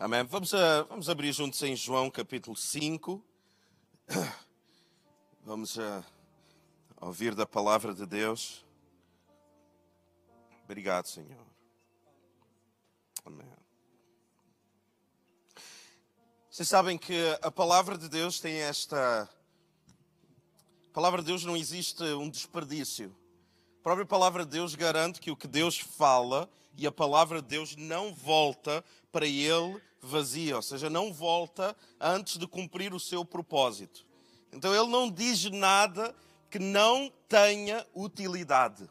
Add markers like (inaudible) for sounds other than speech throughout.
Amém. Vamos, a, vamos abrir juntos em João capítulo 5. (coughs) Vamos a ouvir da palavra de Deus. Obrigado, Senhor. Amém. Vocês sabem que a palavra de Deus tem esta. A palavra de Deus não existe um desperdício. A própria palavra de Deus garante que o que Deus fala e a palavra de Deus não volta para ele vazia, ou seja, não volta antes de cumprir o seu propósito. Então ele não diz nada que não tenha utilidade.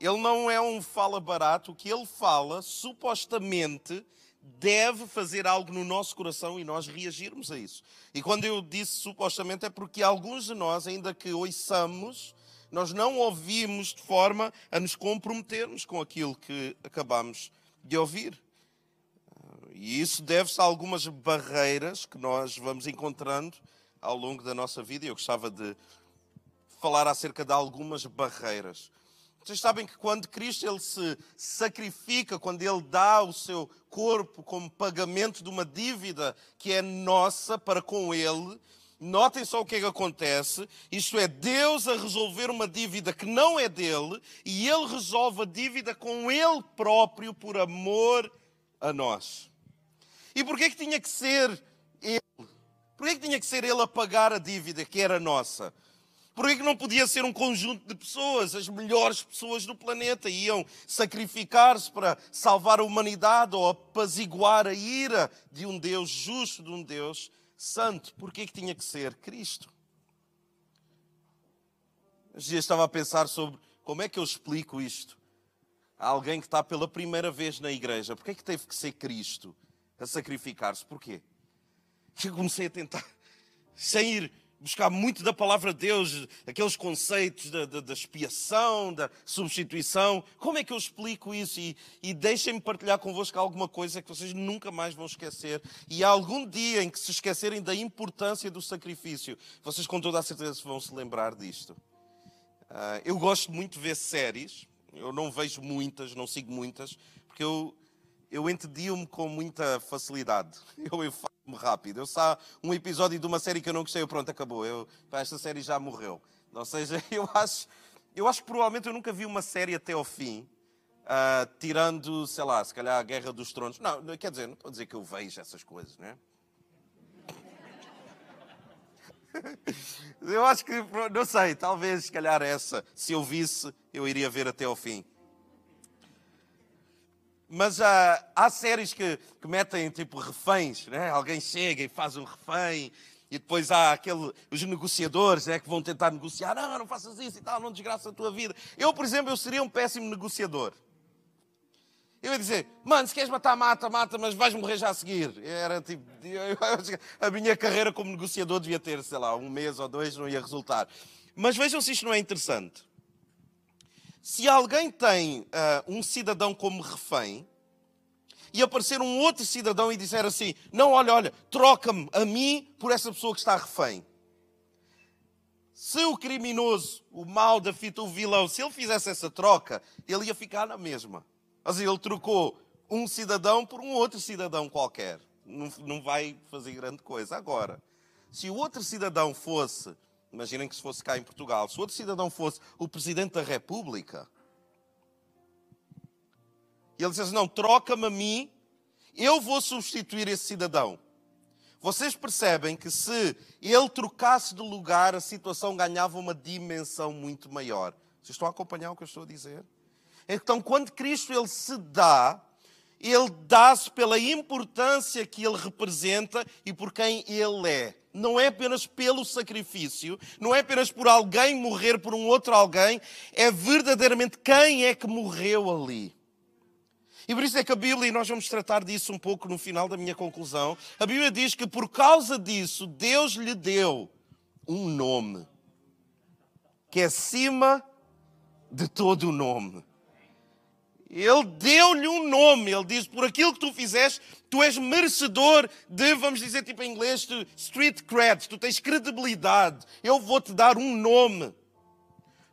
Ele não é um fala barato, o que ele fala, supostamente, deve fazer algo no nosso coração e nós reagirmos a isso. E quando eu disse supostamente é porque alguns de nós, ainda que ouçamos, nós não ouvimos de forma a nos comprometermos com aquilo que acabamos de ouvir. E isso deve-se a algumas barreiras que nós vamos encontrando ao longo da nossa vida. E eu gostava de falar acerca de algumas barreiras. Vocês sabem que quando Cristo ele se sacrifica, quando ele dá o seu corpo como pagamento de uma dívida que é nossa para com ele, notem só o que é que acontece. Isto é, Deus a resolver uma dívida que não é dele e ele resolve a dívida com ele próprio por amor a nós. E porquê que tinha que ser ele? Porquê que tinha que ser ele a pagar a dívida que era nossa? Porquê que não podia ser um conjunto de pessoas, as melhores pessoas do planeta, iam sacrificar-se para salvar a humanidade ou apaziguar a ira de um Deus justo, de um Deus santo? Porquê que tinha que ser Cristo? Os dias estava a pensar sobre como é que eu explico isto a alguém que está pela primeira vez na igreja. Porquê que teve que ser Cristo a sacrificar-se? Porquê? Eu comecei a tentar, sem ir buscar muito da palavra de Deus, aqueles conceitos da, da, da, expiação, da substituição. Como é que eu explico isso? E, e deixem-me partilhar convosco alguma coisa que vocês nunca mais vão esquecer. E há algum dia em que se esquecerem da importância do sacrifício, vocês com toda a certeza vão se lembrar disto. Uh, eu gosto muito de ver séries. Eu não vejo muitas, não sigo muitas, porque eu, eu entedio-me com muita facilidade. (laughs) Eu, eu rápido. Eu saio um episódio de uma série que eu não gostei, eu, pronto, acabou. Eu, esta série já morreu. Ou seja, (laughs) eu acho, eu acho que provavelmente eu nunca vi uma série até ao fim, uh, tirando, sei lá, se calhar a Guerra dos Tronos. Não, quer dizer, não estou a dizer que eu vejo essas coisas, né? (laughs) Eu acho que, não sei, talvez, se calhar essa, se eu visse, eu iria ver até ao fim. Mas uh, há séries que, que metem tipo reféns, né? alguém chega e faz um refém, e depois há aquele, os negociadores né, que vão tentar negociar, não, não faças isso e tal, não desgraça a tua vida. Eu, por exemplo, eu seria um péssimo negociador. Eu ia dizer, mano, se queres matar, mata, mata, mas vais morrer já a seguir. Era tipo, a minha carreira como negociador devia ter, sei lá, um mês ou dois, não ia resultar. Mas vejam se isto não é interessante. Se alguém tem uh, um cidadão como refém e aparecer um outro cidadão e disser assim: Não, olha, olha, troca-me a mim por essa pessoa que está refém. Se o criminoso, o mal da fita, o vilão, se ele fizesse essa troca, ele ia ficar na mesma. Assim, ele trocou um cidadão por um outro cidadão qualquer. Não, não vai fazer grande coisa. Agora, se o outro cidadão fosse Imaginem que se fosse cá em Portugal, se outro cidadão fosse o Presidente da República, e ele dissesse: Não, troca-me a mim, eu vou substituir esse cidadão. Vocês percebem que se ele trocasse de lugar, a situação ganhava uma dimensão muito maior. Vocês estão a acompanhar o que eu estou a dizer? Então, quando Cristo ele se dá, ele dá-se pela importância que ele representa e por quem ele é não é apenas pelo sacrifício, não é apenas por alguém morrer por um outro alguém, é verdadeiramente quem é que morreu ali. E por isso é que a Bíblia, e nós vamos tratar disso um pouco no final da minha conclusão, a Bíblia diz que por causa disso Deus lhe deu um nome que é acima de todo o nome. Ele deu-lhe um nome. Ele diz: por aquilo que tu fizeste, tu és merecedor de, vamos dizer tipo em inglês, street cred. Tu tens credibilidade. Eu vou-te dar um nome.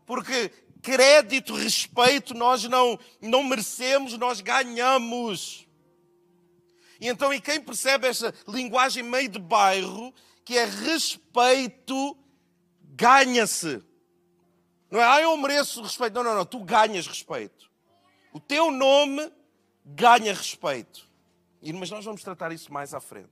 Porque crédito, respeito, nós não, não merecemos, nós ganhamos. E então, e quem percebe essa linguagem meio de bairro, que é respeito, ganha-se. Não é, ah, eu mereço respeito. Não, não, não, tu ganhas respeito. O teu nome ganha respeito. Mas nós vamos tratar isso mais à frente.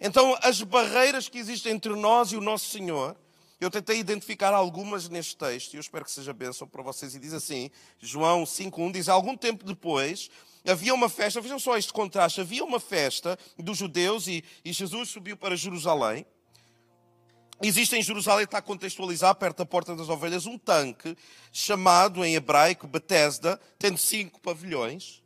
Então, as barreiras que existem entre nós e o nosso Senhor, eu tentei identificar algumas neste texto, e eu espero que seja bênção para vocês. E diz assim, João 5.1, diz, algum tempo depois, havia uma festa, vejam só este contraste, havia uma festa dos judeus e, e Jesus subiu para Jerusalém. Existe em Jerusalém, está a contextualizar, perto da Porta das Ovelhas, um tanque chamado em hebraico Bethesda, tendo cinco pavilhões.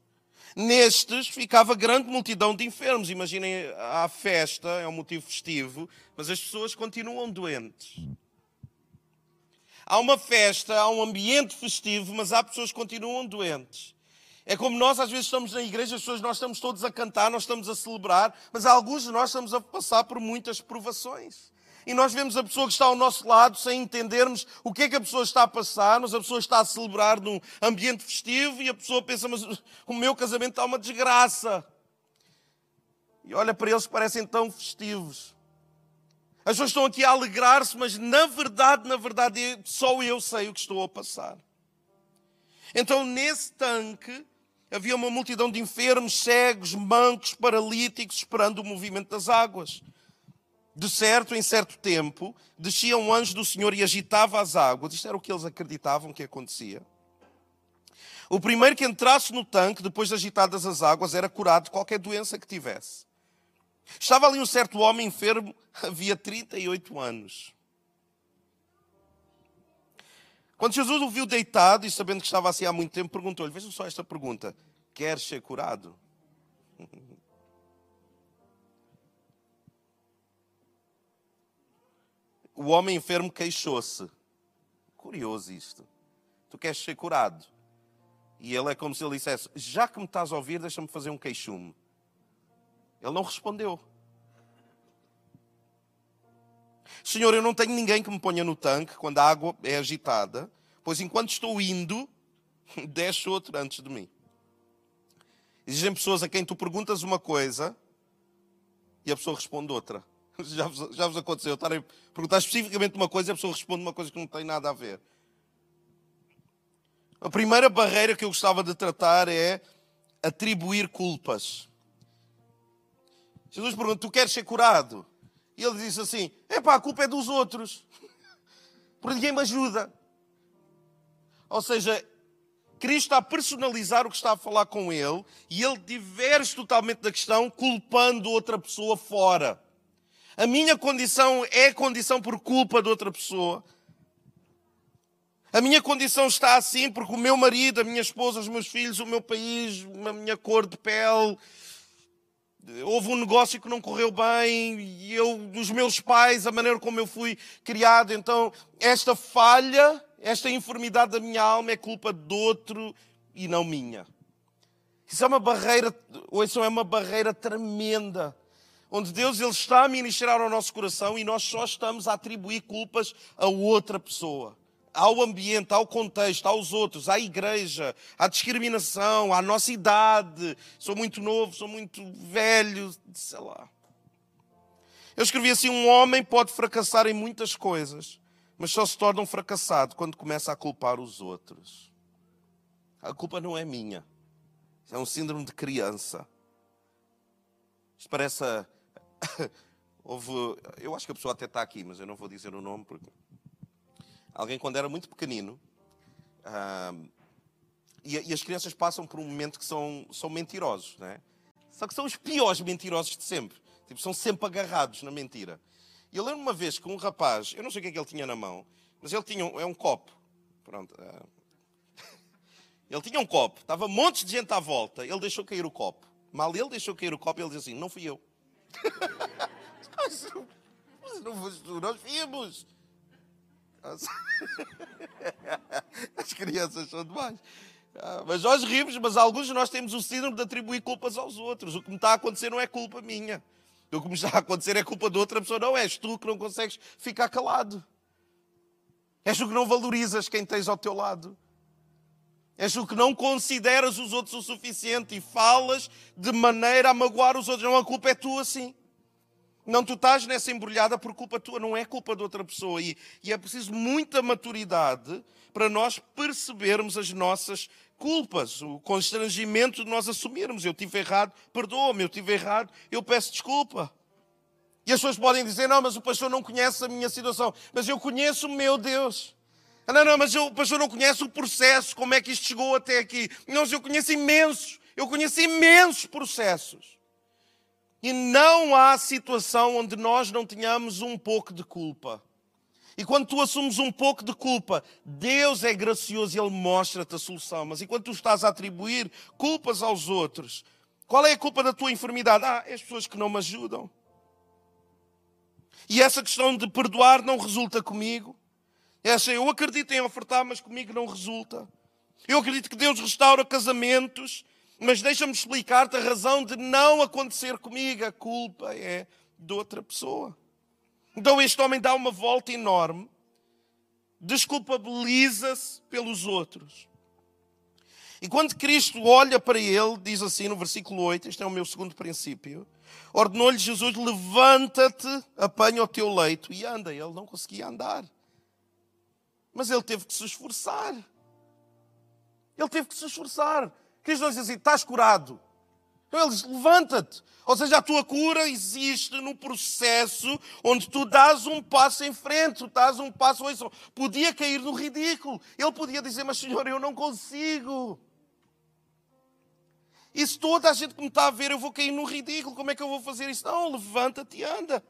Nestes ficava grande multidão de enfermos. Imaginem, a festa, é um motivo festivo, mas as pessoas continuam doentes. Há uma festa, há um ambiente festivo, mas há pessoas que continuam doentes. É como nós às vezes estamos na igreja, as pessoas, nós estamos todos a cantar, nós estamos a celebrar, mas alguns de nós estamos a passar por muitas provações e nós vemos a pessoa que está ao nosso lado sem entendermos o que é que a pessoa está a passar, mas a pessoa está a celebrar num ambiente festivo e a pessoa pensa, mas o meu casamento está uma desgraça. E olha para eles que parecem tão festivos. As pessoas estão aqui a alegrar-se, mas na verdade, na verdade, só eu sei o que estou a passar. Então, nesse tanque, havia uma multidão de enfermos, cegos, mancos, paralíticos, esperando o movimento das águas. De certo, em certo tempo, descia um anjo do Senhor e agitava as águas. Isto era o que eles acreditavam que acontecia. O primeiro que entrasse no tanque, depois de agitadas as águas, era curado de qualquer doença que tivesse. Estava ali um certo homem enfermo, (laughs) havia 38 anos. Quando Jesus o viu deitado e sabendo que estava assim há muito tempo, perguntou-lhe: Veja só esta pergunta: Queres ser curado? O homem enfermo queixou-se. Curioso isto. Tu queres ser curado? E ele é como se ele dissesse: Já que me estás a ouvir, deixa-me fazer um queixume. Ele não respondeu. Senhor, eu não tenho ninguém que me ponha no tanque quando a água é agitada, pois enquanto estou indo, (laughs) desce outro antes de mim. Existem pessoas a quem tu perguntas uma coisa e a pessoa responde outra. (laughs) Já vos, já vos aconteceu estarem a perguntar especificamente uma coisa e a pessoa responde uma coisa que não tem nada a ver. A primeira barreira que eu gostava de tratar é atribuir culpas. Jesus pergunta: Tu queres ser curado? E ele diz assim: Epá, a culpa é dos outros. (laughs) Porque ninguém me ajuda. Ou seja, Cristo está a personalizar o que está a falar com ele e ele diverge totalmente da questão, culpando outra pessoa fora. A minha condição é condição por culpa de outra pessoa. A minha condição está assim porque o meu marido, a minha esposa, os meus filhos, o meu país, a minha cor de pele, houve um negócio que não correu bem, e eu, os meus pais, a maneira como eu fui criado. Então, esta falha, esta enfermidade da minha alma é culpa de outro e não minha. Isso é uma barreira, ou isso é uma barreira tremenda onde Deus ele está a ministrar ao nosso coração e nós só estamos a atribuir culpas a outra pessoa. Ao ambiente, ao contexto, aos outros, à igreja, à discriminação, à nossa idade. Sou muito novo, sou muito velho, sei lá. Eu escrevi assim: um homem pode fracassar em muitas coisas, mas só se torna um fracassado quando começa a culpar os outros. A culpa não é minha. É um síndrome de criança. Isto parece a, (coughs) houve. Eu acho que a pessoa até está aqui, mas eu não vou dizer o nome porque. Alguém, quando era muito pequenino, uh, e, e, as crianças passam por um momento que são, são mentirosos, não é? Só que são os piores mentirosos de sempre. Tipo, são sempre agarrados na mentira. E eu lembro uma vez que um rapaz, eu não sei o que é que ele tinha na mão, mas ele tinha um, é um copo. Pronto. Uh, (laughs) ele tinha um copo, estava montes de gente à volta, ele deixou cair o copo. Mal ele deixou cair o copo, ele disse assim: Não fui eu. Nós vimos. As crianças são demais. Ah, mas nós rimos, mas alguns de nós temos o síndrome de atribuir culpas aos outros. O que me está a acontecer não é culpa minha. O que me está a acontecer é culpa de outra pessoa. Não és tu que não consegues ficar calado. És tu que não valorizas quem tens ao teu lado. És o que não consideras os outros o suficiente e falas de maneira a magoar os outros. Não, a culpa é tua, sim. Não, tu estás nessa embrulhada por culpa tua, não é culpa de outra pessoa. E, e é preciso muita maturidade para nós percebermos as nossas culpas, o constrangimento de nós assumirmos. Eu tive errado, perdoa-me, eu tive errado, eu peço desculpa. E as pessoas podem dizer: não, mas o pastor não conhece a minha situação. Mas eu conheço o meu Deus. Ah, não, não, mas eu, o pastor não conhece o processo, como é que isto chegou até aqui. Não, eu conheço imensos, eu conheço imensos processos. E não há situação onde nós não tenhamos um pouco de culpa. E quando tu assumes um pouco de culpa, Deus é gracioso e Ele mostra-te a solução. Mas enquanto tu estás a atribuir culpas aos outros, qual é a culpa da tua enfermidade? Ah, é as pessoas que não me ajudam. E essa questão de perdoar não resulta comigo. Essa eu acredito em ofertar, mas comigo não resulta. Eu acredito que Deus restaura casamentos, mas deixa-me explicar-te a razão de não acontecer comigo. A culpa é de outra pessoa. Então este homem dá uma volta enorme, desculpabiliza-se pelos outros. E quando Cristo olha para ele, diz assim no versículo 8, este é o meu segundo princípio, ordenou-lhe Jesus: levanta-te, apanha o teu leito e anda. Ele não conseguia andar. Mas ele teve que se esforçar. Ele teve que se esforçar. Cristo não diz assim: estás curado. Então ele diz: levanta-te. Ou seja, a tua cura existe no processo onde tu dás um passo em frente, tu dás um passo. Podia cair no ridículo. Ele podia dizer: Mas Senhor, eu não consigo. E se toda a gente que me está a ver, eu vou cair no ridículo, como é que eu vou fazer isso? Não, levanta-te e anda.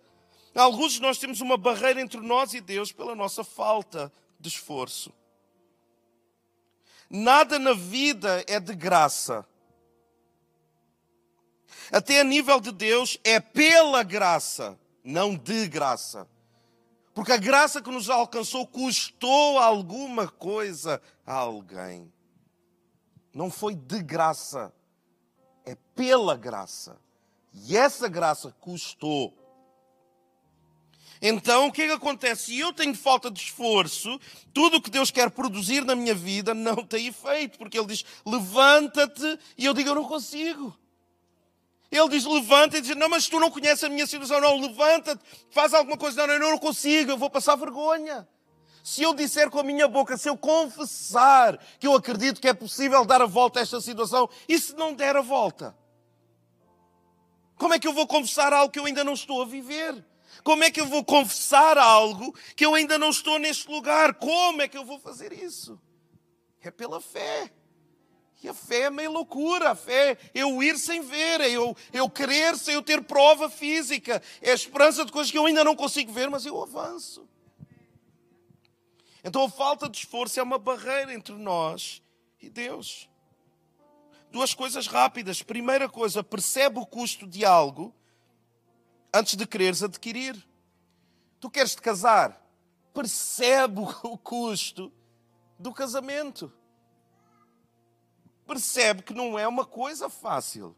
Alguns de nós temos uma barreira entre nós e Deus pela nossa falta de esforço. Nada na vida é de graça. Até a nível de Deus é pela graça, não de graça. Porque a graça que nos alcançou custou alguma coisa a alguém. Não foi de graça, é pela graça. E essa graça custou. Então, o que é que acontece? Se eu tenho falta de esforço, tudo o que Deus quer produzir na minha vida não tem efeito, porque Ele diz: levanta-te, e eu digo: eu não consigo. Ele diz: levanta, e diz: não, mas tu não conheces a minha situação, não, levanta-te, faz alguma coisa, não, eu não consigo, eu vou passar vergonha. Se eu disser com a minha boca, se eu confessar que eu acredito que é possível dar a volta a esta situação, e se não der a volta? Como é que eu vou confessar algo que eu ainda não estou a viver? Como é que eu vou confessar algo que eu ainda não estou neste lugar? Como é que eu vou fazer isso? É pela fé. E a fé é meio loucura. A fé é eu ir sem ver, é eu, eu querer sem eu ter prova física. É a esperança de coisas que eu ainda não consigo ver, mas eu avanço. Então a falta de esforço é uma barreira entre nós e Deus. Duas coisas rápidas. Primeira coisa, percebe o custo de algo antes de quereres adquirir. Tu queres te casar? Percebe o custo do casamento. Percebe que não é uma coisa fácil.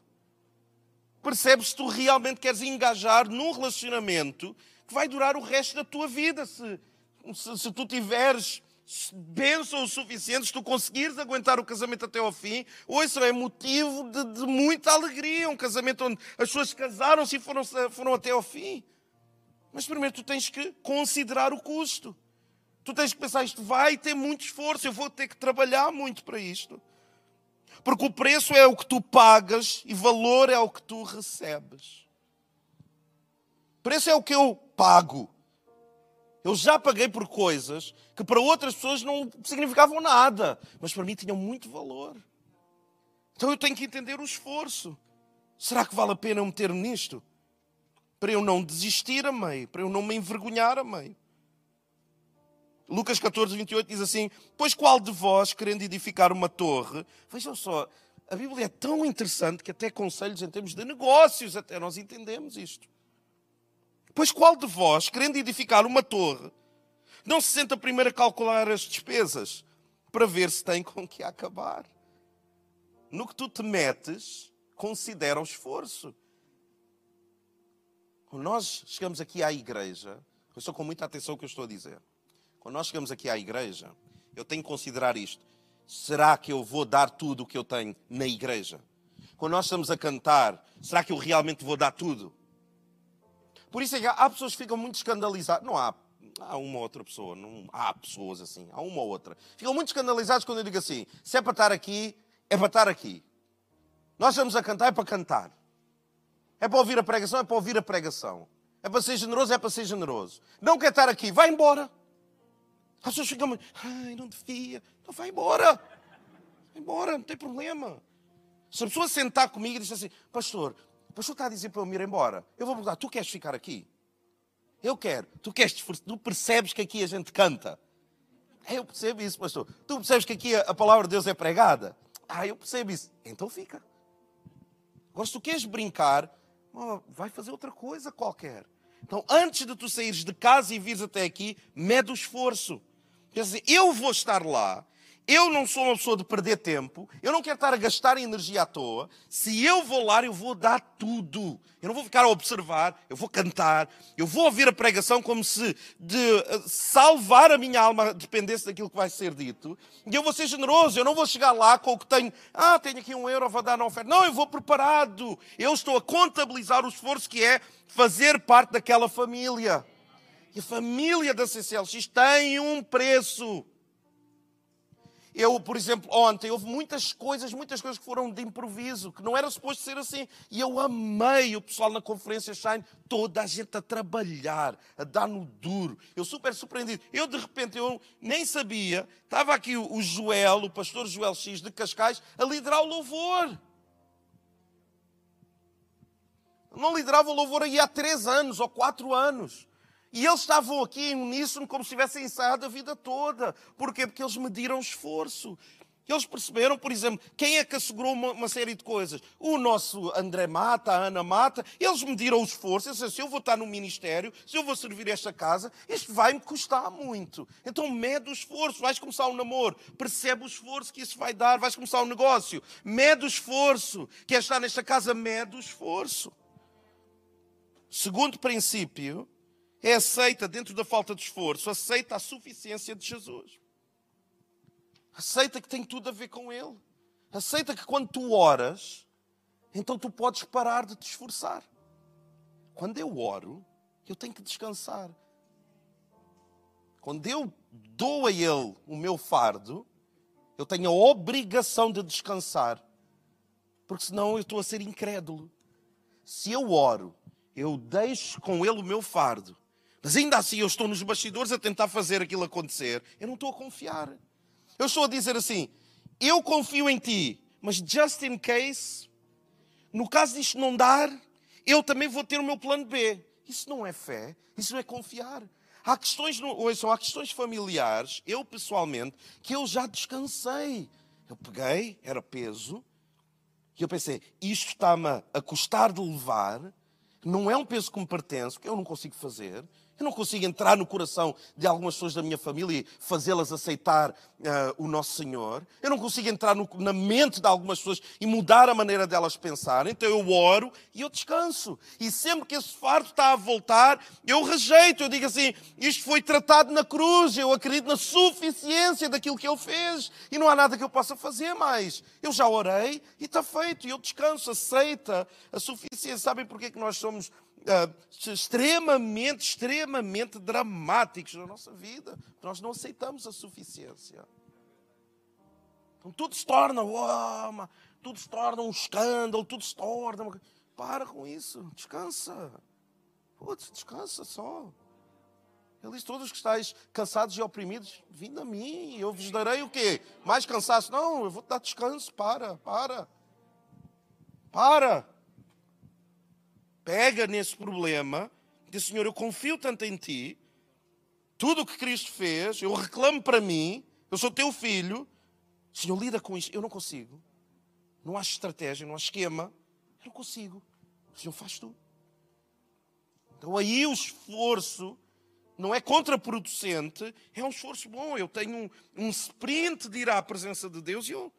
Percebe se tu realmente queres engajar num relacionamento que vai durar o resto da tua vida. Se, se, se tu tiveres bênção o suficiente, se tu conseguires aguentar o casamento até ao fim, ou isso é motivo de, de, muita alegria. Um casamento onde as pessoas casaram-se e foram, foram até ao fim. Mas primeiro tu tens que considerar o custo. Tu tens que pensar, isto vai ter muito esforço, eu vou ter que trabalhar muito para isto. Porque o preço é o que tu pagas e valor é o que tu recebes. Preço é o que eu pago. Eu já paguei por coisas que para outras pessoas não significavam nada, mas para mim tinham muito valor. Então eu tenho que entender o esforço. Será que vale a pena eu meter-me nisto? Para eu não desistir a meio, para eu não me envergonhar a meio. Lucas 14, 28 diz assim: Pois qual de vós, querendo edificar uma torre, vejam só, a Bíblia é tão interessante que até conselhos em termos de negócios, até nós entendemos isto. Pois qual de vós, querendo edificar uma torre, não se senta primeiro a calcular as despesas para ver se tem com que acabar? No que tu te metes, considera o esforço. Quando nós chegamos aqui à igreja, eu estou com muita atenção ao que eu estou a dizer. Quando nós chegamos aqui à igreja, eu tenho que considerar isto. será que eu vou dar tudo o que eu tenho na igreja? Quando nós estamos a cantar, será que eu realmente vou dar tudo? Por isso é que há pessoas que ficam muito escandalizadas. Não há, há uma ou outra pessoa, não há pessoas assim, há uma ou outra. Ficam muito escandalizados quando eu digo assim: se é para estar aqui, é para estar aqui. Nós estamos a cantar, é para cantar. É para ouvir a pregação, é para ouvir a pregação. É para ser generoso, é para ser generoso. Não quer estar aqui, vai embora. As pessoas ficam muito, ai, não devia. Então vai embora. Vai embora, não tem problema. Se a pessoa sentar comigo e diz assim, pastor, pastor está a dizer para eu me ir embora. Eu vou perguntar, tu queres ficar aqui? Eu quero. Tu queres, tu percebes que aqui a gente canta? É, eu percebo isso, pastor. Tu percebes que aqui a palavra de Deus é pregada? Ah, eu percebo isso. Então fica. Agora, se tu queres brincar, vai fazer outra coisa qualquer. Então, antes de tu saíres de casa e vires até aqui, mede o esforço. Quer dizer, eu vou estar lá, eu não sou uma pessoa de perder tempo, eu não quero estar a gastar energia à toa. Se eu vou lá, eu vou dar tudo. Eu não vou ficar a observar, eu vou cantar, eu vou ouvir a pregação como se de eh, salvar a minha alma dependesse daquilo que vai ser dito. E eu vou ser generoso, eu não vou chegar lá com o que tenho. Ah, tenho aqui um euro, vou dar na oferta. Não, eu vou preparado. Eu estou a contabilizar o esforço que é fazer parte daquela família. E a família da CCLX tem um preço. Eu, por exemplo, ontem houve muitas coisas, muitas coisas que foram de improviso, que não era suposto ser assim. E eu amei o pessoal na conferência Shine, toda a gente a trabalhar, a dar no duro. Eu super surpreendido. Eu, de repente, eu nem sabia, estava aqui o Joel, o pastor Joel X de Cascais, a liderar o louvor. Não liderava o louvor aí há três anos ou quatro anos. E eles estavam aqui em uníssono como se tivessem ensaiado a vida toda. Porquê? Porque eles mediram esforço. Eles perceberam, por exemplo, quem é que assegurou uma, uma, série de coisas? O nosso André Mata, a Ana Mata, eles mediram o esforço. Eles disseram, se eu vou estar no ministério, se eu vou servir esta casa, isto vai me custar muito. Então mede o esforço. Vais começar um namoro, percebe o esforço que isso vai dar. Vais começar um negócio, mede o esforço. Quer estar nesta casa, mede o esforço. Segundo princípio, é aceita dentro da falta de esforço, aceita a suficiência de Jesus. Aceita que tem tudo a ver com Ele. Aceita que quando tu oras, então tu podes parar de te esforçar. Quando eu oro, eu tenho que descansar. Quando eu dou a Ele o meu fardo, eu tenho a obrigação de descansar, porque senão eu estou a ser incrédulo. Se eu oro, eu deixo com Ele o meu fardo, mas ainda assim eu estou nos bastidores a tentar fazer aquilo acontecer. Eu não estou a confiar. Eu estou a dizer assim: eu confio em ti, mas just in case, no caso disto não dar, eu também vou ter o meu plano B. Isso não é fé, isso não é confiar. Há questões, ouçam, há questões familiares, eu pessoalmente, que eu já descansei. Eu peguei, era peso, e eu pensei, isto está-me a custar de levar, não é um peso que me pertence, porque eu não consigo fazer, eu não consigo entrar no coração de algumas pessoas da minha família e fazê-las aceitar uh, o nosso Senhor. Eu não consigo entrar no, na mente de algumas pessoas e mudar a maneira delas pensarem. Então eu oro e eu descanso. E sempre que esse fardo está a voltar, eu rejeito. Eu digo assim: isto foi tratado na cruz. Eu acredito na suficiência daquilo que Ele fez. E não há nada que eu possa fazer mais. Eu já orei e está feito. E eu descanso, aceita a suficiência. Sabem porquê que nós somos uh, extremamente, extremamente dramáticos na nossa vida. Nós não aceitamos a suficiência. Então tudo se torna, oh, tudo se torna um escândalo, tudo se torna. Uma... Para com isso, descansa. Putz, descansa só. Ele diz: Todos que estáis cansados e oprimidos, vindo a mim, eu vos darei o quê? Mais cansaço? Não, eu vou te dar descanso. Para, para. Para pega nesse problema, diz: Senhor, eu confio tanto em ti, tudo o que Cristo fez, eu reclamo para mim, eu sou teu filho, Senhor, lida com isto. Eu não consigo. Não há estratégia, não há esquema. Eu não consigo. Senhor faz tu. Então aí o esforço não é contraproducente, é um esforço bom. Eu tenho um, um sprint de ir à presença de Deus e eu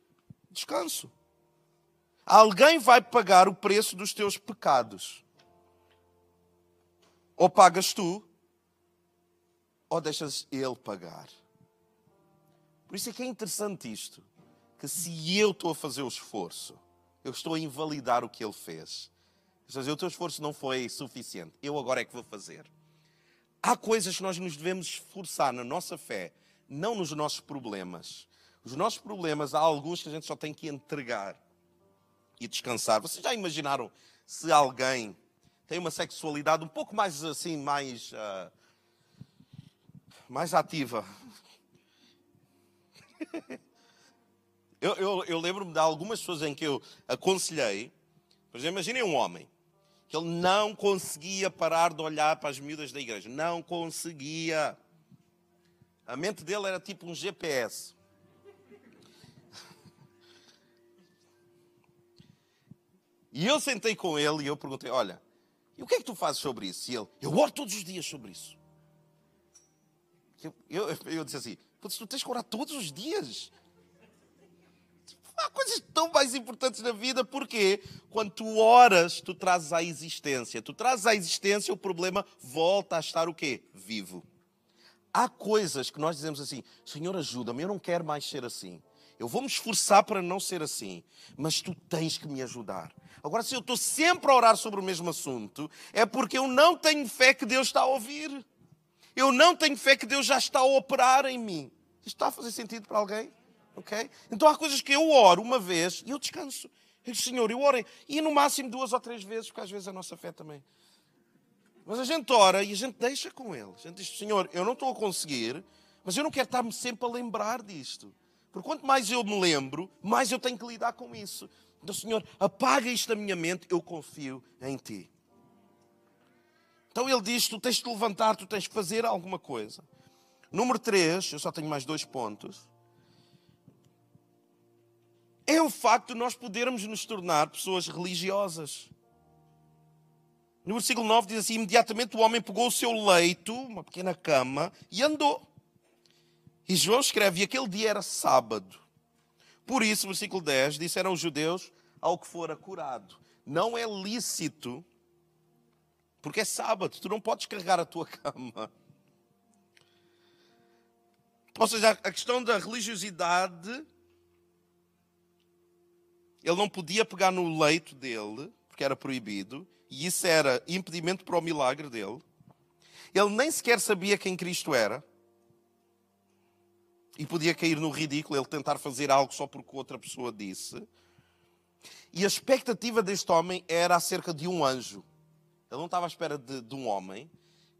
descanso. Alguém vai pagar o preço dos teus pecados. Ou pagas tu, ou deixas ele pagar. Por isso é que é interessante isto. que se eu estou a fazer o esforço, eu estou a invalidar o que ele fez. Ou seja, o teu esforço não foi suficiente, eu agora é que vou fazer. Há coisas que nós nos devemos esforçar na nossa fé, não nos nossos problemas. Os nossos problemas, há alguns que a gente só tem que entregar e descansar. Vocês já imaginaram se alguém tem uma sexualidade um pouco mais assim, mais, uh, mais ativa? (laughs) eu, eu, eu lembro-me de algumas pessoas em que eu aconselhei, por exemplo, imaginem um homem que ele não conseguia parar de olhar para as miúdas da igreja. Não conseguia. A mente dele era tipo um GPS. (laughs) E eu sentei com ele e eu perguntei: Olha, e o que é que tu fazes sobre isso? E ele: Eu oro todos os dias sobre isso. Eu, eu, eu disse assim: Tu tens que orar todos os dias. Há coisas tão mais importantes na vida, porque quando tu oras, tu trazes à existência. Tu trazes à existência, o problema volta a estar o quê? Vivo. Há coisas que nós dizemos assim: Senhor, ajuda-me, eu não quero mais ser assim. Eu vou me esforçar para não ser assim, mas tu tens que me ajudar. Agora, se eu estou sempre a orar sobre o mesmo assunto, é porque eu não tenho fé que Deus está a ouvir. Eu não tenho fé que Deus já está a operar em mim. Isto está a fazer sentido para alguém? Ok? Então há coisas que eu oro uma vez e eu descanso. Eu digo, Senhor, eu oro e no máximo duas ou três vezes, porque às vezes a nossa fé também. Mas a gente ora e a gente deixa com Ele. A gente diz, Senhor, eu não estou a conseguir, mas eu não quero estar-me sempre a lembrar disto. Porque quanto mais eu me lembro, mais eu tenho que lidar com isso. Então, Senhor, apaga isto da minha mente, eu confio em Ti. Então ele diz: Tu tens de levantar, tu tens que fazer alguma coisa. Número 3, eu só tenho mais dois pontos. É o facto de nós podermos nos tornar pessoas religiosas. No versículo 9 diz assim: imediatamente o homem pegou o seu leito, uma pequena cama, e andou. E João escreve: e aquele dia era sábado. Por isso, versículo 10, disseram os judeus ao que fora curado: não é lícito, porque é sábado, tu não podes carregar a tua (laughs) cama. Ou seja, a questão da religiosidade, ele não podia pegar no leito dele, porque era proibido, e isso era impedimento para o milagre dele. Ele nem sequer sabia quem Cristo era e podia cair no ridículo ele tentar fazer algo só porque outra pessoa disse. E a expectativa deste homem era acerca de um anjo. Ele não estava à espera de, de um homem.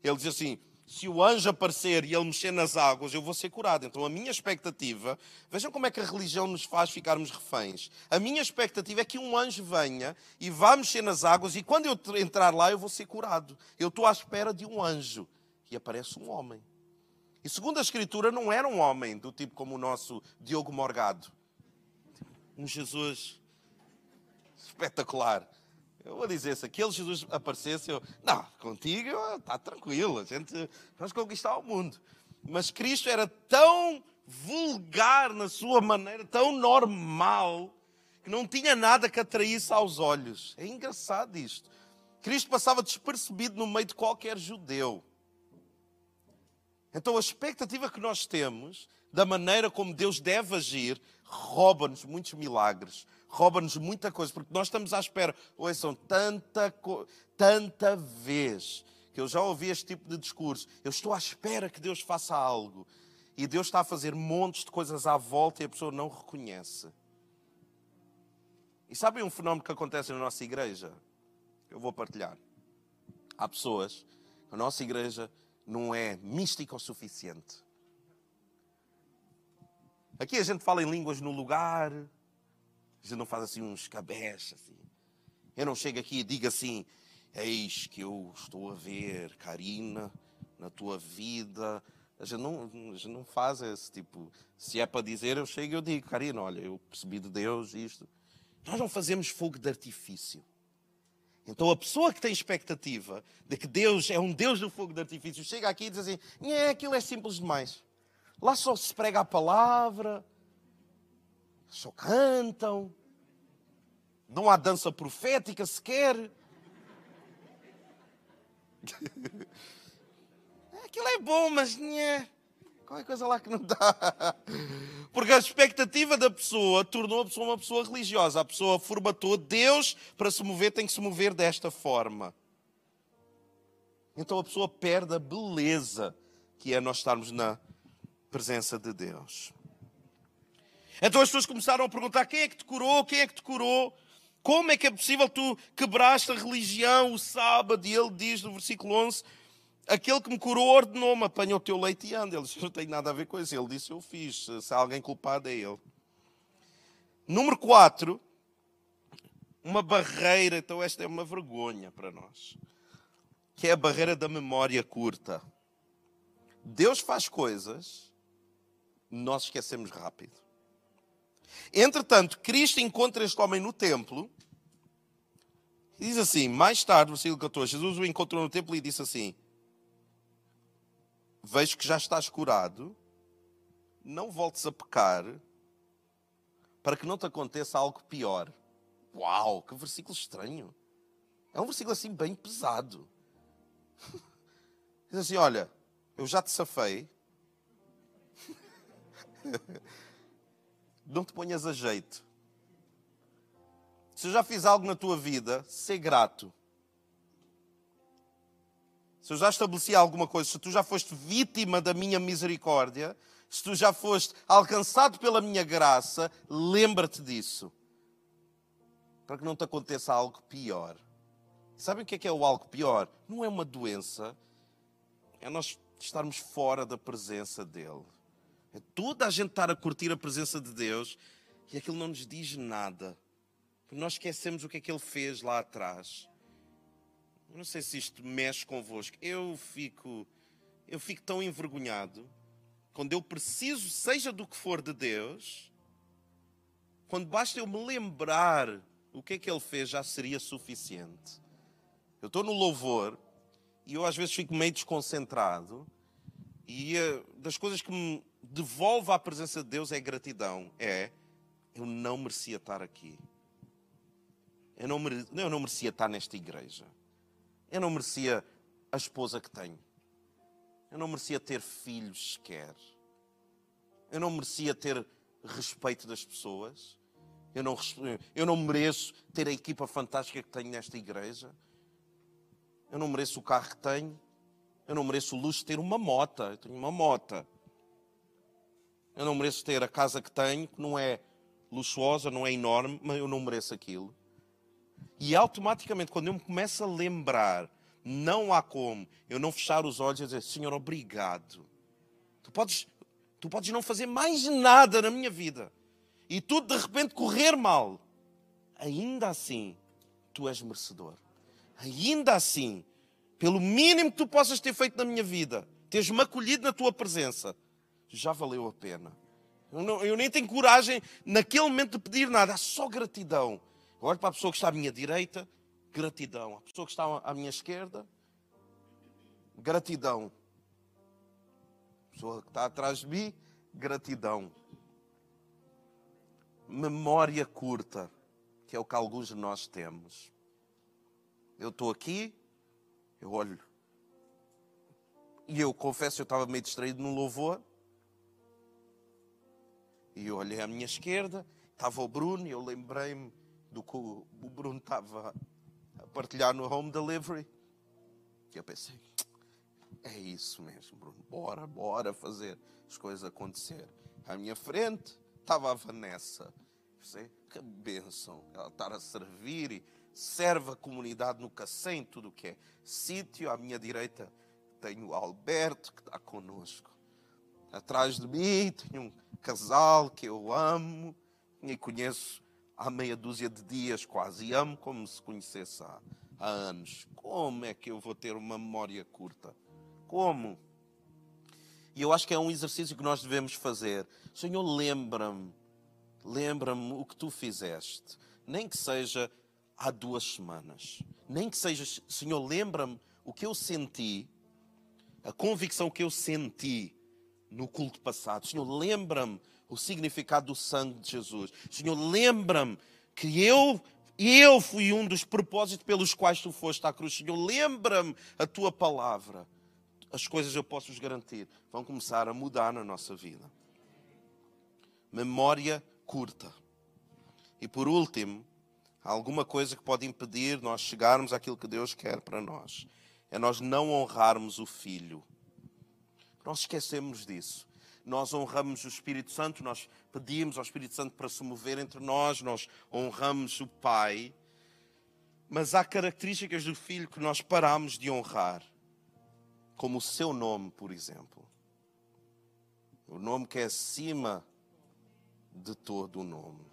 Ele dizia assim: se o anjo aparecer e ele mexer nas águas, eu vou ser curado. Então a minha expectativa, vejam como é que a religião nos faz ficarmos reféns. A minha expectativa é que um anjo venha e vá mexer nas águas e quando eu entrar lá eu vou ser curado. Eu estou à espera de um anjo. E aparece um homem. E segundo a Escritura, não era um homem do tipo como o nosso Diogo Morgado. Um Jesus espetacular. Eu vou dizer, se aquele Jesus aparecesse, eu, não, contigo está tranquilo, a gente vamos conquistar o mundo. Mas Cristo era tão vulgar na sua maneira, tão normal, que não tinha nada que atraísse aos olhos. É engraçado isto. Cristo passava despercebido no meio de qualquer judeu. Então a expectativa que nós temos da maneira como Deus deve agir rouba-nos muitos milagres, rouba-nos muita coisa, porque nós estamos à espera. Ouçam, tanta, tanta vez que eu já ouvi este tipo de discurso. Eu estou à espera que Deus faça algo. E Deus está a fazer montes de coisas à volta e a pessoa não reconhece. E sabem um fenómeno que acontece na nossa igreja? Eu vou partilhar. Há pessoas, na nossa igreja, não é mística o suficiente. Aqui a gente fala em línguas no lugar, a gente não faz assim uns cabés assim. Eu não chego aqui e digo assim: Eis que eu estou a ver, Karina, na tua vida. A gente, não, a gente não faz esse tipo. Se é para dizer, eu chego e eu digo: Karina, olha, eu percebi de Deus isto. Nós não fazemos fogo de artifício. Então a pessoa que tem expectativa de que Deus é um Deus do fogo de artifício chega aqui e diz assim: é, aquilo é simples demais. Lá só se prega a palavra, só cantam, não há dança profética sequer. (laughs) Aquilo é bom, mas nhé. Qualquer coisa lá que não dá. (laughs) Porque a expectativa da pessoa tornou a pessoa uma pessoa religiosa. A pessoa formatou Deus para se mover, tem que se mover desta forma. Então a pessoa perde a beleza que é nós estarmos na presença de Deus. Então as pessoas começaram a perguntar: quem é que te curou? Quem é que te curou? Como é que é possível tu quebraste a religião o sábado? E ele diz no versículo 11: Aquele que me curou ordenou-me, apanha o teu leite e anda. Ele disse, não tem nada a ver com isso. Ele disse, eu fiz. Se há alguém culpado é ele. Número 4, uma barreira. Então esta é uma vergonha para nós. Que é a barreira da memória curta. Deus faz coisas, nós esquecemos rápido. Entretanto, Cristo encontra este homem no templo. E diz assim, mais tarde, versículo 14, Jesus o encontrou no templo e disse assim, vejo que já estás curado, não voltes a pecar, para que não te aconteça algo pior. Uau, que versículo estranho. É um versículo assim bem pesado. Diz assim: Olha, eu já te safei. (laughs) não te ponhas a jeito. Se eu já fiz algo na tua vida, ser grato se eu já estabeleci alguma coisa, se tu já foste vítima da minha misericórdia, se tu já foste alcançado pela minha graça, lembra-te disso. Para que não te aconteça algo pior. Sabem o que é, que é o algo pior? Não é uma doença, é nós estarmos fora da presença dEle. É toda a gente estar a curtir a presença de Deus e aquilo não nos diz nada. Porque nós esquecemos o que é que Ele fez lá atrás. Não sei se isto mexe convosco. Eu fico, eu fico tão envergonhado quando eu preciso, seja do que for de Deus, quando basta eu me lembrar o que é que Ele fez, já seria suficiente. Eu estou no louvor e eu às vezes fico meio desconcentrado e uh, das coisas que me devolve à presença de Deus é gratidão. É, eu não merecia estar aqui. Eu não, eu não merecia estar nesta igreja. Eu não merecia a esposa que tenho. Eu não merecia ter filhos sequer. Eu não merecia ter respeito das pessoas. Eu não, eu não mereço ter a equipa fantástica que tenho nesta igreja. Eu não mereço o carro que tenho. Eu não mereço o luxo de ter uma mota. Eu tenho uma mota. Eu não mereço ter a casa que tenho, que não é luxuosa, não é enorme, mas eu não mereço aquilo. E automaticamente, quando eu me começo a lembrar, não há como eu não fechar os olhos e dizer: Senhor, obrigado. Tu podes, tu podes não fazer mais nada na minha vida e tudo de repente correr mal. Ainda assim, tu és merecedor. Ainda assim, pelo mínimo que tu possas ter feito na minha vida, teres-me acolhido na tua presença, já valeu a pena. Eu, não, eu nem tenho coragem naquele momento de pedir nada, há só gratidão olho para a pessoa que está à minha direita, gratidão. A pessoa que está à minha esquerda, gratidão. A pessoa que está atrás de mim, gratidão. Memória curta, que é o que alguns de nós temos. Eu estou aqui, eu olho. E eu confesso, eu estava meio distraído no louvor. E eu olhei à minha esquerda, estava o Bruno, e eu lembrei-me do que o Bruno estava a partilhar no home delivery. E eu pensei, é isso mesmo, Bruno, bora, bora fazer as coisas acontecer. À minha frente estava a Vanessa. Pensei, que bênção ela estar a servir e serve a comunidade no Cacém, tudo o que é sítio. À minha direita tenho o Alberto que está conosco. Atrás de mim tenho um casal que eu amo e conheço há meia dúzia de dias quase e amo como se conhecesse há, há anos. Como é que eu vou ter uma memória curta? Como? E eu acho que é um exercício que nós devemos fazer. Senhor, lembra-me, lembra-me o que tu fizeste. Nem que seja há duas semanas. Nem que seja, Senhor, lembra-me o que eu senti, a convicção que eu senti no culto passado. Senhor, lembra-me o significado do sangue de Jesus. Senhor, lembra-me que eu eu fui um dos propósitos pelos quais tu foste à cruz. Senhor, lembra-me a tua palavra. as coisas eu posso vos garantir, vão começar a mudar na nossa vida. Memória curta. E por último, há alguma coisa que pode impedir nós chegarmos àquilo que Deus quer para nós. É nós não honrarmos o Filho. Nós esquecemos disso. Nós honramos o Espírito Santo, nós pedimos ao Espírito Santo para se mover entre nós, nós honramos o Pai. Mas há características do Filho que nós paramos de honrar, como o seu nome, por exemplo. O nome que é acima de todo o nome.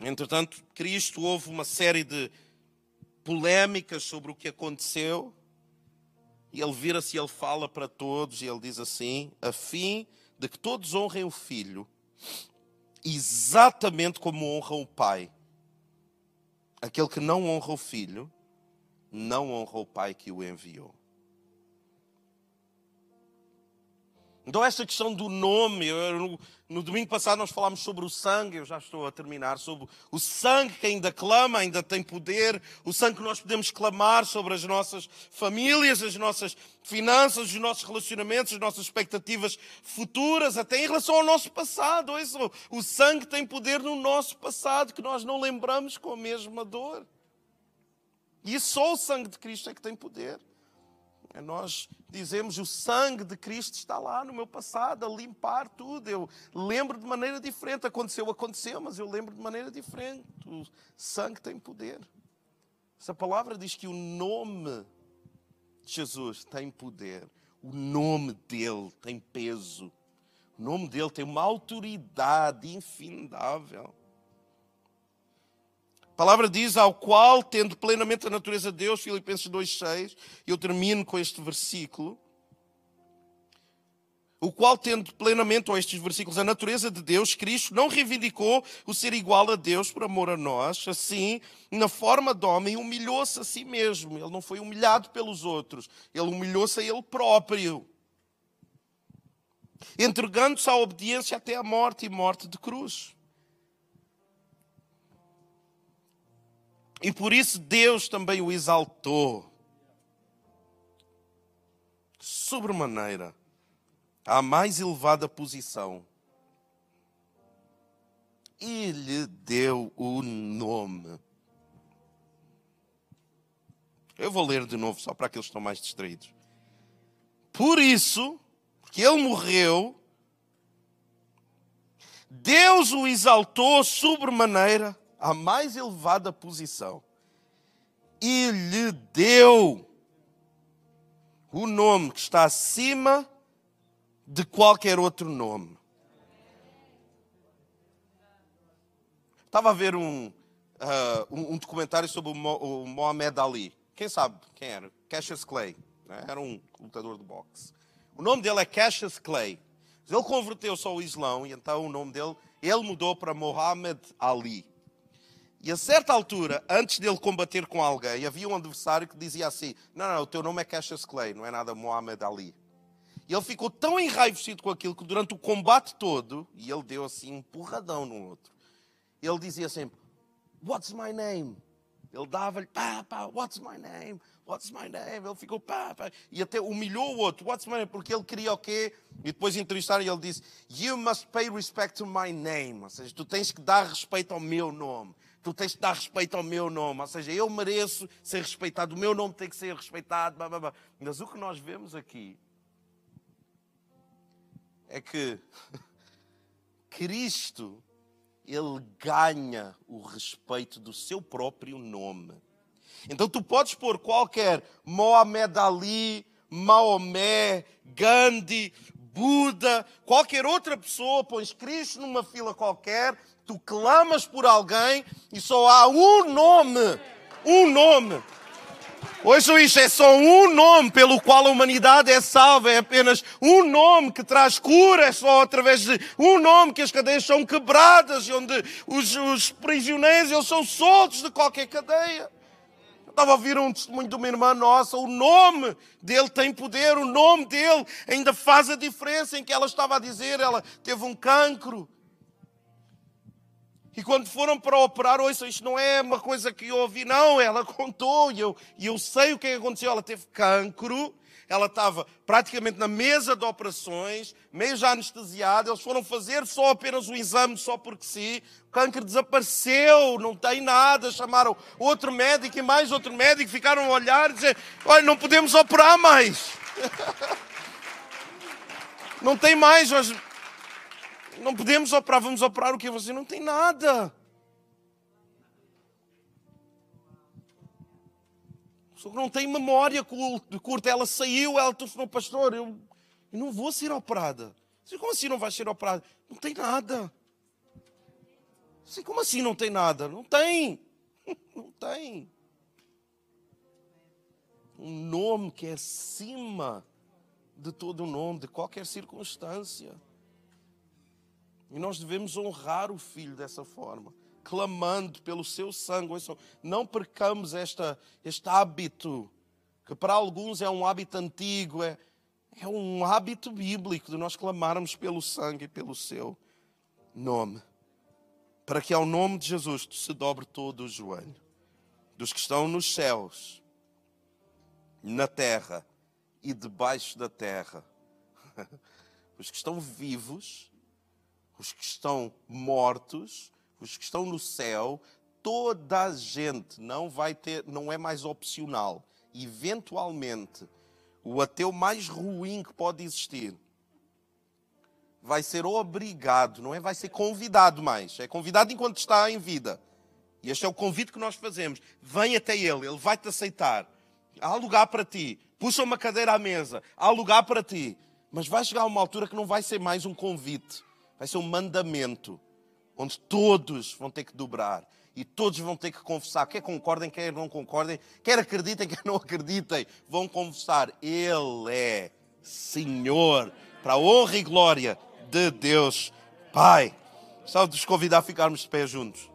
Entretanto, Cristo houve uma série de polémicas sobre o que aconteceu. E ele vira-se e ele fala para todos, e ele diz assim: a fim de que todos honrem o Filho, exatamente como honram o Pai. Aquele que não honra o Filho, não honra o Pai que o enviou. Então, esta questão do nome, no, no, domingo passado nós falámos sobre o sangue, eu já estou a terminar, sobre o sangue que ainda clama, ainda tem poder, o sangue que nós podemos clamar sobre as nossas famílias, as nossas finanças, os nossos relacionamentos, as nossas expectativas futuras, até em relação ao nosso passado. Isso, o sangue tem poder no nosso passado, que nós não lembramos com a mesma dor. E só o sangue de Cristo é que tem poder. É nós dizemos o sangue de Cristo está lá no meu passado a limpar tudo. Eu lembro de maneira diferente. Aconteceu, aconteceu, mas eu lembro de maneira diferente. O sangue tem poder. Essa palavra diz que o nome de Jesus tem poder. O nome dele tem peso. O nome dele tem uma autoridade infindável. A palavra diz ao qual, tendo plenamente a natureza de Deus, Filipenses 2,6, eu termino com este versículo. O qual, tendo plenamente, ou estes versículos, a natureza de Deus, Cristo não reivindicou o ser igual a Deus por amor a nós, assim, na forma de homem, humilhou-se a si mesmo. Ele não foi humilhado pelos outros, ele humilhou-se a ele próprio, entregando-se à obediência até a morte e morte de cruz. E por isso Deus também o exaltou. Sobremaneira, à mais elevada posição. E lhe deu o nome. Eu vou ler de novo, só para aqueles que estão mais distraídos. Por isso, porque ele morreu, Deus o exaltou sobremaneira à mais elevada posição e lhe deu o nome que está acima de qualquer outro nome. Estava a ver um, uh, um, um, documentário sobre o, Mo, o Mohamed Ali. Quem sabe quem era? Cassius Clay. Né? Era um lutador de boxe. O nome dele é Cassius Clay. Ele converteu-se ao Islão e então o nome dele, ele mudou para Mohamed Ali. E a certa altura, antes dele combater com alguém, havia um adversário que dizia assim: Não, não, o teu nome é Cassius Clay, não é nada Muhammad Ali. E ele ficou tão enraivecido com aquilo que durante o combate todo, e ele deu assim um porradão no outro, ele dizia sempre: What's my name? Ele dava-lhe pá, pá, what's my name? What's my name? Ele ficou pá, pá, e até humilhou o outro, what's my name? Porque ele queria o quê? E depois entrevistaram e ele disse: You must pay respect to my name. Ou seja, tu tens que dar respeito ao meu nome tu tens de dar respeito ao meu nome, ou seja, eu mereço ser respeitado, o meu nome tem que ser respeitado. Blá, blá, blá. Mas o que nós vemos aqui é que (laughs) Cristo, ele ganha o respeito do seu próprio nome. Então tu podes pôr qualquer Mohamed Ali, Maomé, Gandhi, Buda, qualquer outra pessoa, pões Cristo numa fila qualquer, tu clamas por alguém e só há um nome, um nome. Ouçam isto, é só um nome pelo qual a humanidade é salva, é apenas um nome que traz cura, é só através de um nome que as cadeias são quebradas e onde os, os prisioneiros eles são soltos de qualquer cadeia. Estava a ouvir um testemunho de uma irmã nossa, o nome dele tem poder, o nome dele ainda faz a diferença em que ela estava a dizer, ela teve um cancro E quando foram para operar, ouçam, isto não é uma coisa que eu ouvi, não, ela (laughs) contou e eu, e eu sei o que, é que aconteceu. Ela teve cancro, ela estava praticamente na mesa de operações, meio já anestesiada, eles foram fazer só apenas o exame, só porque sim. O câncer desapareceu, não tem nada. Chamaram outro médico e mais outro médico, ficaram a olhar e dizer: Olha, não podemos operar mais. (laughs) não tem mais. Não podemos operar, vamos operar o que? Você não tem nada. Que não tem memória curta. Ela saiu, ela telefonou, pastor, eu, eu não vou ser operada. Como assim não vai ser operada? Não tem nada. Como assim não tem nada? Não tem. (laughs) Não tem. Um nome que é acima de todo nome, de qualquer circunstância. E nós devemos honrar o Filho dessa forma, clamando pelo seu sangue. Não percamos esta, este hábito, que para alguns é um hábito antigo, é, é um hábito bíblico de nós clamarmos pelo sangue e pelo seu nome. Para que ao nome de Jesus se dobre todo o joelho dos que estão nos céus, na terra e debaixo da terra. (laughs) Os que estão vivos os que estão mortos, os que estão no céu, toda a gente não vai ter, não é mais opcional. Eventualmente, o ateu mais ruim que pode existir vai ser obrigado, não é? Vai ser convidado mais. É convidado enquanto está em vida. E este é o convite que nós fazemos. Vem até ele, ele vai te aceitar. Há lugar para ti. Puxa uma cadeira à mesa. Há lugar para ti. Mas vai chegar uma altura que não vai ser mais um convite vai ser um mandamento onde todos vão ter que dobrar e todos vão ter que confessar, quer concordem, quer não concordem, quer acreditem, quer não acreditem, vão confessar. Ele é Senhor, para a honra e glória de Deus Pai. Só vos convidar a ficarmos de pé juntos.